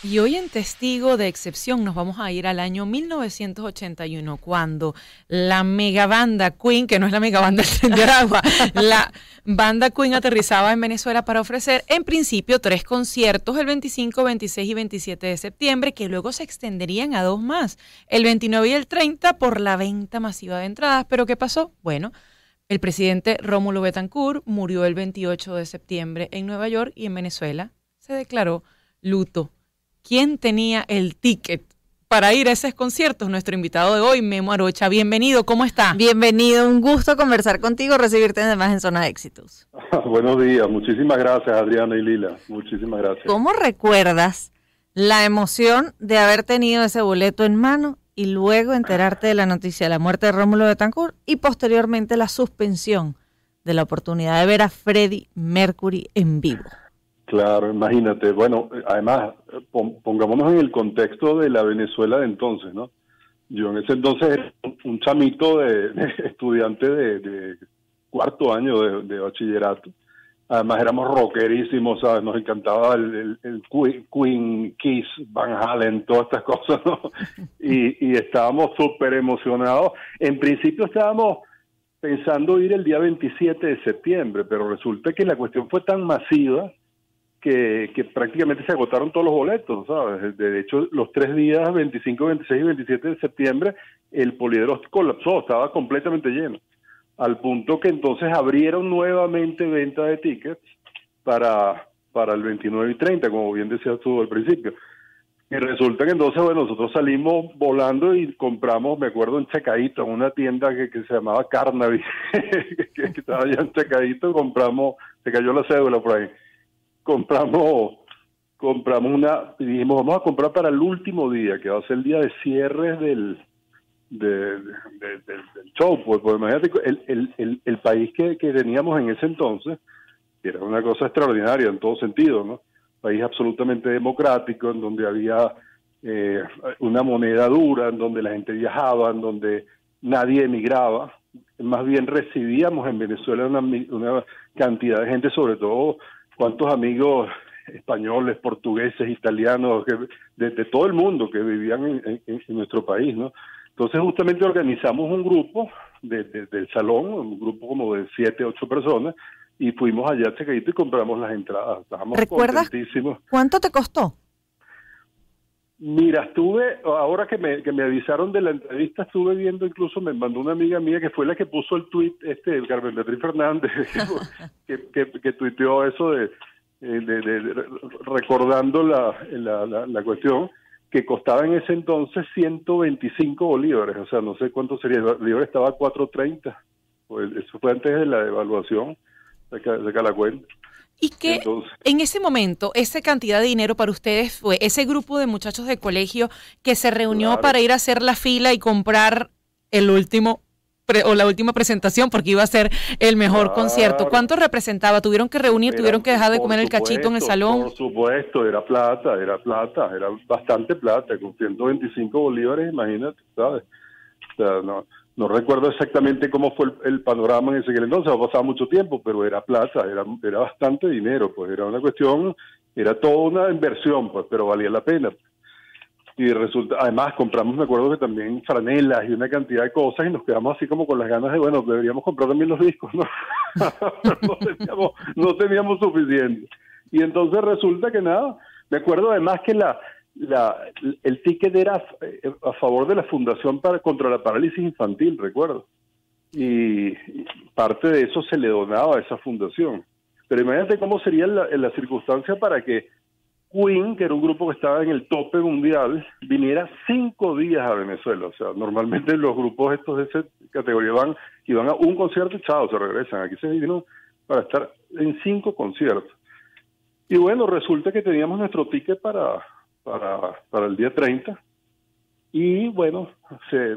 Y hoy en Testigo de Excepción nos vamos a ir al año 1981, cuando la megabanda Queen, que no es la megabanda de Agua, la banda Queen aterrizaba en Venezuela para ofrecer en principio tres conciertos el 25, 26 y 27 de septiembre, que luego se extenderían a dos más, el 29 y el 30 por la venta masiva de entradas. Pero ¿qué pasó? Bueno, el presidente Rómulo Betancourt murió el 28 de septiembre en Nueva York y en Venezuela se declaró luto quién tenía el ticket para ir a esos conciertos. Nuestro invitado de hoy, Memo Arocha. Bienvenido, ¿cómo está? Bienvenido, un gusto conversar contigo, recibirte además en Zona de Éxitos. Buenos días, muchísimas gracias Adriana y Lila, muchísimas gracias. ¿Cómo recuerdas la emoción de haber tenido ese boleto en mano y luego enterarte de la noticia de la muerte de Rómulo Betancourt y posteriormente la suspensión de la oportunidad de ver a Freddie Mercury en vivo? Claro, imagínate. Bueno, además, pongámonos en el contexto de la Venezuela de entonces, ¿no? Yo en ese entonces era un chamito de, estudiante de, cuarto año de, bachillerato. Además éramos rockerísimos, ¿sabes? Nos encantaba el, Queen, Kiss, Van Halen, todas estas cosas, ¿no? Y, y estábamos súper emocionados. En principio estábamos pensando ir el día 27 de septiembre, pero resulta que la cuestión fue tan masiva que, prácticamente se agotaron todos los boletos, ¿sabes? De hecho, los tres días, 25, 26 y 27 de septiembre, el poliedro colapsó, estaba completamente lleno, al punto que entonces abrieron nuevamente venta de tickets para, para el 29 y 30, como bien decías tú al principio. Y resulta que entonces, bueno, nosotros salimos volando y compramos, me acuerdo, en Chacadito, en una tienda que, se llamaba Carnaby, que, estaba allá en Chacadito, compramos, se cayó la cédula por ahí compramos compramos una dijimos vamos a comprar para el último día que va a ser el día de cierre del del show pues, pues imagínate el, el, el, el país que, que, teníamos en ese entonces era una cosa extraordinaria en todo sentido no país absolutamente democrático en donde había eh, una moneda dura en donde la gente viajaba en donde nadie emigraba. Más bien recibíamos en Venezuela una, una cantidad de gente sobre todo cuántos amigos españoles, portugueses, italianos, de, todo el mundo que vivían en, nuestro país, ¿no? Entonces justamente organizamos un grupo de, del salón, un grupo como de siete, ocho personas, y fuimos allá a y compramos las entradas. Estábamos ¿Recuerdas cuánto te costó? Mira, estuve, ahora que me, que me avisaron de la entrevista, estuve viendo, incluso me mandó una amiga mía que fue la que puso el tweet, este, Carmen Beatriz Fernández, que, que, que, tuiteó eso de, eh, de, recordando la, la, la, cuestión, que costaba en ese entonces 125 bolívares, o sea, no sé cuánto sería, el bolívar estaba a 4.30, pues eso fue antes de la devaluación, saca, saca la cuenta. Y que en ese momento, esa cantidad de dinero para ustedes fue ese grupo de muchachos de colegio que se reunió para ir a hacer la fila y comprar el último o la última presentación porque iba a ser el mejor concierto. ¿Cuánto representaba? ¿Tuvieron que reunir? ¿Tuvieron que dejar de comer el cachito en el salón? Por supuesto, era plata, era plata, era bastante plata, con 125 bolívares, imagínate, ¿sabes? O sea, no, no recuerdo exactamente cómo fue el, panorama en ese entonces, ha pasado mucho tiempo, pero era plata, era, era bastante dinero, pues era una cuestión, era toda una inversión, pues, pero valía la pena. Y resulta, además compramos, me acuerdo que también franelas y una cantidad de cosas y nos quedamos así como con las ganas de, bueno, deberíamos comprar también los discos, ¿no? no, teníamos, no teníamos suficiente. Y entonces resulta que nada, me acuerdo además que la, la, el ticket era eh, a favor de la Fundación para, contra la Parálisis Infantil, recuerdo. Y parte de eso se le donaba a esa fundación. Pero imagínate cómo sería la, la circunstancia para que Queen, que era un grupo que estaba en el tope mundial, viniera cinco días a Venezuela. O sea, normalmente los grupos estos de esa categoría van y van a un concierto y chao, se regresan. Aquí se vino para estar en cinco conciertos. Y bueno, resulta que teníamos nuestro ticket para, para, para el día 30. Y bueno, se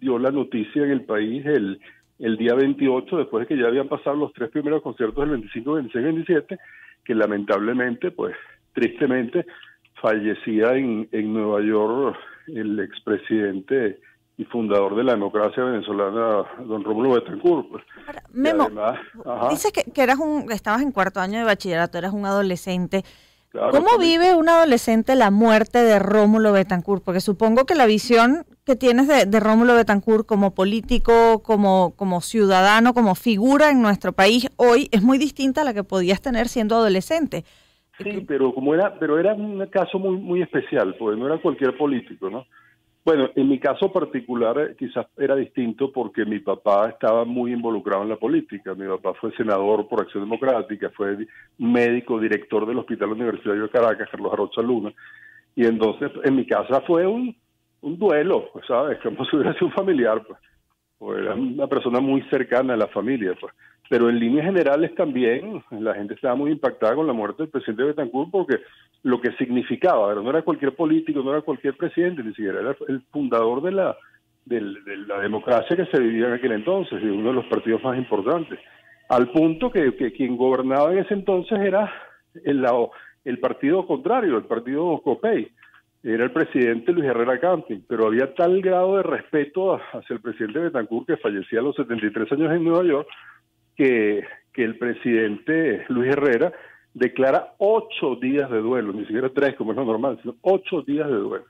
dio la noticia en el país el, el día 28, después de que ya habían pasado los tres primeros conciertos del 25, 26 27, que lamentablemente, pues tristemente, fallecía en, en Nueva York el expresidente y fundador de la democracia venezolana, don Rómulo Betancourt. Pues. Memo, dices que, que, eras un, estabas en cuarto año de bachillerato, eras un adolescente. ¿Cómo vive un adolescente la muerte de Rómulo Betancourt? Porque supongo que la visión que tienes de, Rómulo Betancourt como político, como, como ciudadano, como figura en nuestro país hoy es muy distinta a la que podías tener siendo adolescente. Sí, pero como era, pero era un caso muy muy especial, porque no era cualquier político, ¿no? Bueno, en mi caso particular eh, quizás era distinto porque mi papá estaba muy involucrado en la política. Mi papá fue senador por Acción Democrática, fue médico, director del Hospital Universitario de Caracas, Carlos Arrocha Luna. Y entonces en mi casa fue un, duelo, pues, ¿sabes? Como si hubiera sido un familiar, pues. O era una persona muy cercana a la familia, pues. Pero en líneas generales también la gente estaba muy impactada con la muerte del presidente Betancourt porque lo que significaba, no era cualquier político, no era cualquier presidente, ni siquiera era el fundador de la, de, la democracia que se vivía en aquel entonces, y uno de los partidos más importantes. Al punto que, quien gobernaba en ese entonces era el, el partido contrario, el partido COPEI era el presidente Luis Herrera Camping, pero había tal grado de respeto hacia el presidente Betancourt que fallecía a los 73 años en Nueva York que, que el presidente Luis Herrera declara ocho días de duelo, ni siquiera tres como es lo normal, sino ocho días de duelo.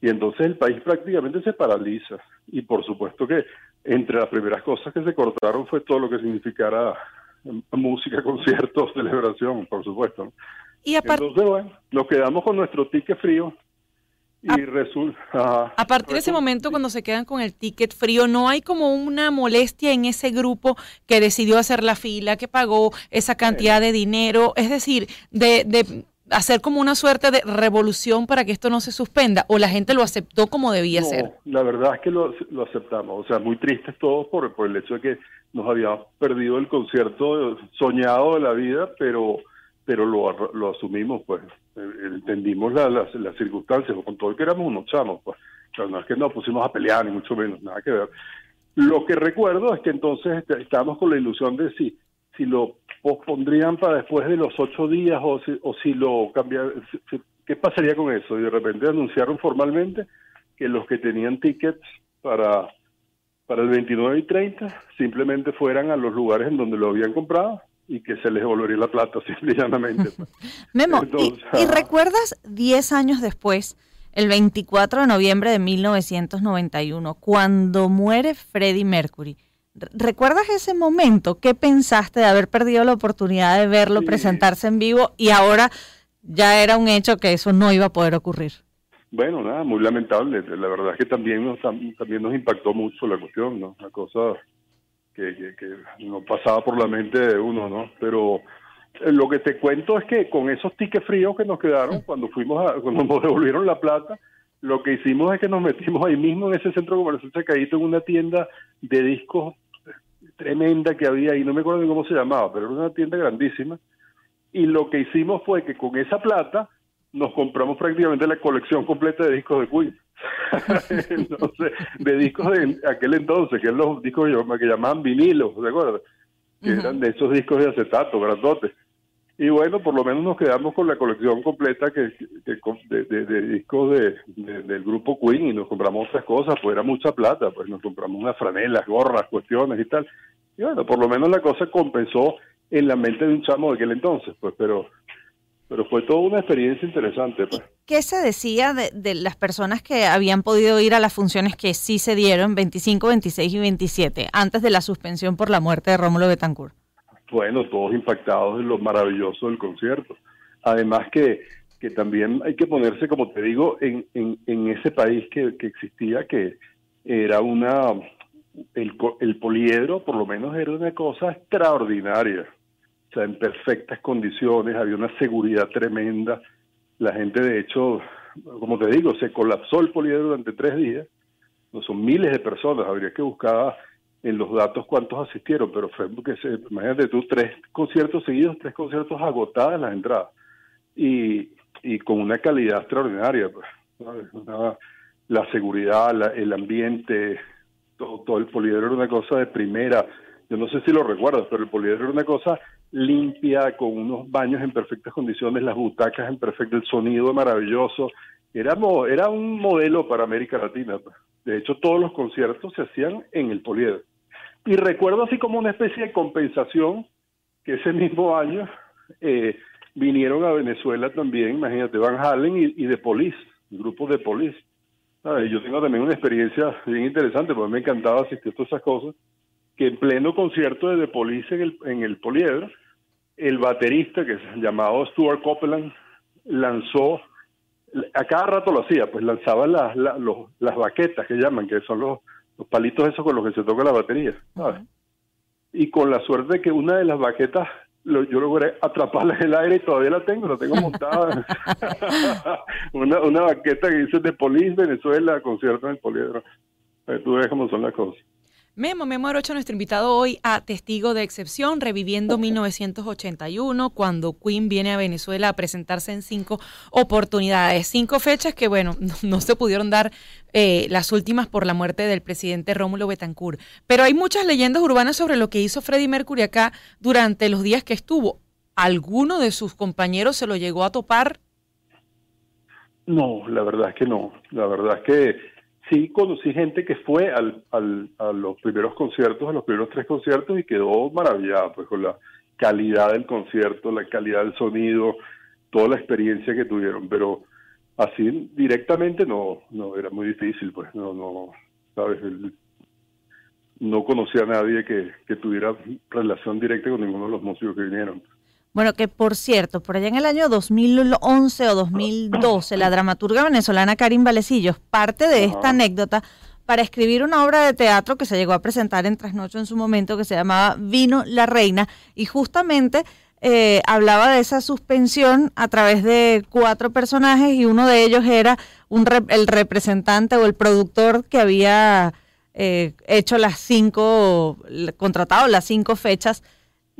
Y entonces el país prácticamente se paraliza. Y por supuesto que entre las primeras cosas que se cortaron fue todo lo que significara música, conciertos, celebración, por supuesto. Y Entonces, bueno, nos quedamos con nuestro ticket frío y resulta... a partir de ese momento, cuando se quedan con el ticket frío, ¿no hay como una molestia en ese grupo que decidió hacer la fila, que pagó esa cantidad de dinero? Es decir, de, de hacer como una suerte de revolución para que esto no se suspenda, o la gente lo aceptó como debía ser? La verdad es que lo, lo, aceptamos, o sea, muy tristes todos por, por el hecho de que nos habíamos perdido el concierto soñado de la vida, pero pero lo, lo asumimos, pues, eh, entendimos las, las circunstancias, con todo que éramos unos chamos, pues, no es que nos pusimos a pelear, ni mucho menos, nada que ver. Lo que recuerdo es que entonces este, estábamos con la ilusión de si, si lo pospondrían para después de los ocho días o si, o si lo cambiarían, ¿qué pasaría con eso? Y de repente anunciaron formalmente que los que tenían tickets para, para el 29 y 30 simplemente fueran a los lugares en donde lo habían comprado y que se les devolvería la plata, simplemente. Pues. Memo, ¿y, recuerdas 10 años después, el 24 de noviembre de 1991, cuando muere Freddie Mercury? ¿Recuerdas ese momento? ¿Qué pensaste de haber perdido la oportunidad de verlo presentarse en vivo y ahora ya era un hecho que eso no iba a poder ocurrir? Bueno, nada, muy lamentable. La verdad es que también nos, también nos impactó mucho la cuestión, ¿no? Una cosa que, no pasaba por la mente de uno, ¿no? Pero eh, lo que te cuento es que con esos tickets fríos que nos quedaron cuando fuimos a, cuando nos devolvieron la plata, lo que hicimos es que nos metimos ahí mismo en ese centro comercial Chacadito en una tienda de discos tremenda que había ahí, no me acuerdo ni cómo se llamaba, pero era una tienda grandísima. Y lo que hicimos fue que con esa plata nos compramos prácticamente la colección completa de discos de Queen. entonces, de discos de aquel entonces, que eran los discos que llamaban vinilos, ¿de acuerdo? Que eran de esos discos de acetato, grandotes. Y bueno, por lo menos nos quedamos con la colección completa que, de, discos de, del grupo Queen y nos compramos otras cosas, pues era mucha plata, pues nos compramos unas franelas, gorras, cuestiones y tal. Y bueno, por lo menos la cosa compensó en la mente de un chamo de aquel entonces, pues, pero pero fue toda una experiencia interesante. Pues. ¿Qué se decía de, las personas que habían podido ir a las funciones que sí se dieron 25, 26 y 27 antes de la suspensión por la muerte de Rómulo Betancourt? Bueno, todos impactados en lo maravilloso del concierto. Además que, que también hay que ponerse, como te digo, en, en, ese país que, que existía, que era una... El, el poliedro, por lo menos, era una cosa extraordinaria o sea, en perfectas condiciones, había una seguridad tremenda. La gente, de hecho, como te digo, se colapsó el poliedro durante tres días. No son miles de personas, habría que buscar en los datos cuántos asistieron, pero fue porque, se, imagínate tú, tres conciertos seguidos, tres conciertos agotadas las entradas. Y, y con una calidad extraordinaria. Pues, la seguridad, el ambiente, todo, todo el poliedro era una cosa de primera. Yo no sé si lo recuerdas, pero el poliedro era una cosa limpia, con unos baños en perfectas condiciones, las butacas en perfecto, el sonido maravilloso. Era, era un modelo para América Latina. De hecho, todos los conciertos se hacían en el Poliedro. Y recuerdo así como una especie de compensación que ese mismo año eh, vinieron a Venezuela también, imagínate, Van Halen y, y The Police, grupos de Police. Yo tengo también una experiencia bien interesante, porque me encantaba asistir a todas esas cosas, que en pleno concierto de The Police en el, en el Poliedro, el baterista, que es llamado Stuart Copeland, lanzó, a cada rato lo hacía, pues lanzaba las, las baquetas que llaman, que son los, los palitos esos con los que se toca la batería, ¿sabes? Y con la suerte de que una de las baquetas yo logré atraparla en el aire y todavía la tengo, la tengo montada. una, una baqueta que dice de Polis Venezuela, concierto en el Poliedro. Tú ves cómo son las cosas. Memo, Memo Arocha, nuestro invitado hoy a Testigo de Excepción, reviviendo 1981, cuando Queen viene a Venezuela a presentarse en cinco oportunidades. Cinco fechas que, bueno, no, se pudieron dar eh, las últimas por la muerte del presidente Rómulo Betancourt. Pero hay muchas leyendas urbanas sobre lo que hizo Freddie Mercury acá durante los días que estuvo. ¿Alguno de sus compañeros se lo llegó a topar? No, la verdad es que no. La verdad es que sí conocí gente que fue al, a los primeros conciertos, a los primeros tres conciertos y quedó maravillada pues con la calidad del concierto, la calidad del sonido, toda la experiencia que tuvieron, pero así directamente no, no era muy difícil, pues no, no, sabes, no conocía a nadie que tuviera relación directa con ninguno de los músicos que vinieron. Bueno, que por cierto, por allá en el año 2011 o 2012, la dramaturga venezolana Karim Valecillos parte de esta anécdota para escribir una obra de teatro que se llegó a presentar en Trasnocho en su momento, que se llamaba Vino la Reina, y justamente eh, hablaba de esa suspensión a través de cuatro personajes y uno de ellos era un el representante o el productor que había eh, hecho las cinco, contratado las cinco fechas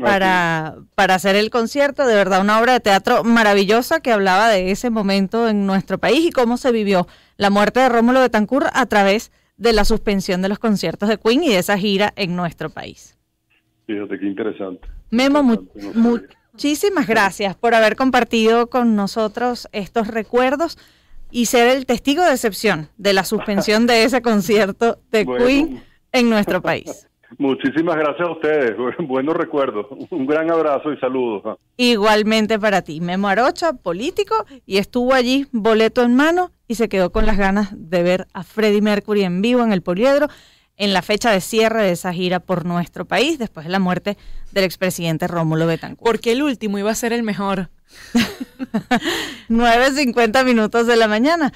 para, para hacer el concierto. De verdad, una obra de teatro maravillosa que hablaba de ese momento en nuestro país y cómo se vivió la muerte de Rómulo Betancourt a través de la suspensión de los conciertos de Queen y de esa gira en nuestro país. Fíjate qué interesante. Memo, muchísimas gracias por haber compartido con nosotros estos recuerdos y ser el testigo de excepción de la suspensión de ese concierto de Queen en nuestro país. Muchísimas gracias a ustedes, buenos recuerdos. Un gran abrazo y saludos. Igualmente para ti, Memo Arocha, político, y estuvo allí boleto en mano y se quedó con las ganas de ver a Freddie Mercury en vivo en el Poliedro en la fecha de cierre de esa gira por nuestro país después de la muerte del expresidente Rómulo Betancourt. Porque el último iba a ser el mejor. 9.50 minutos de la mañana.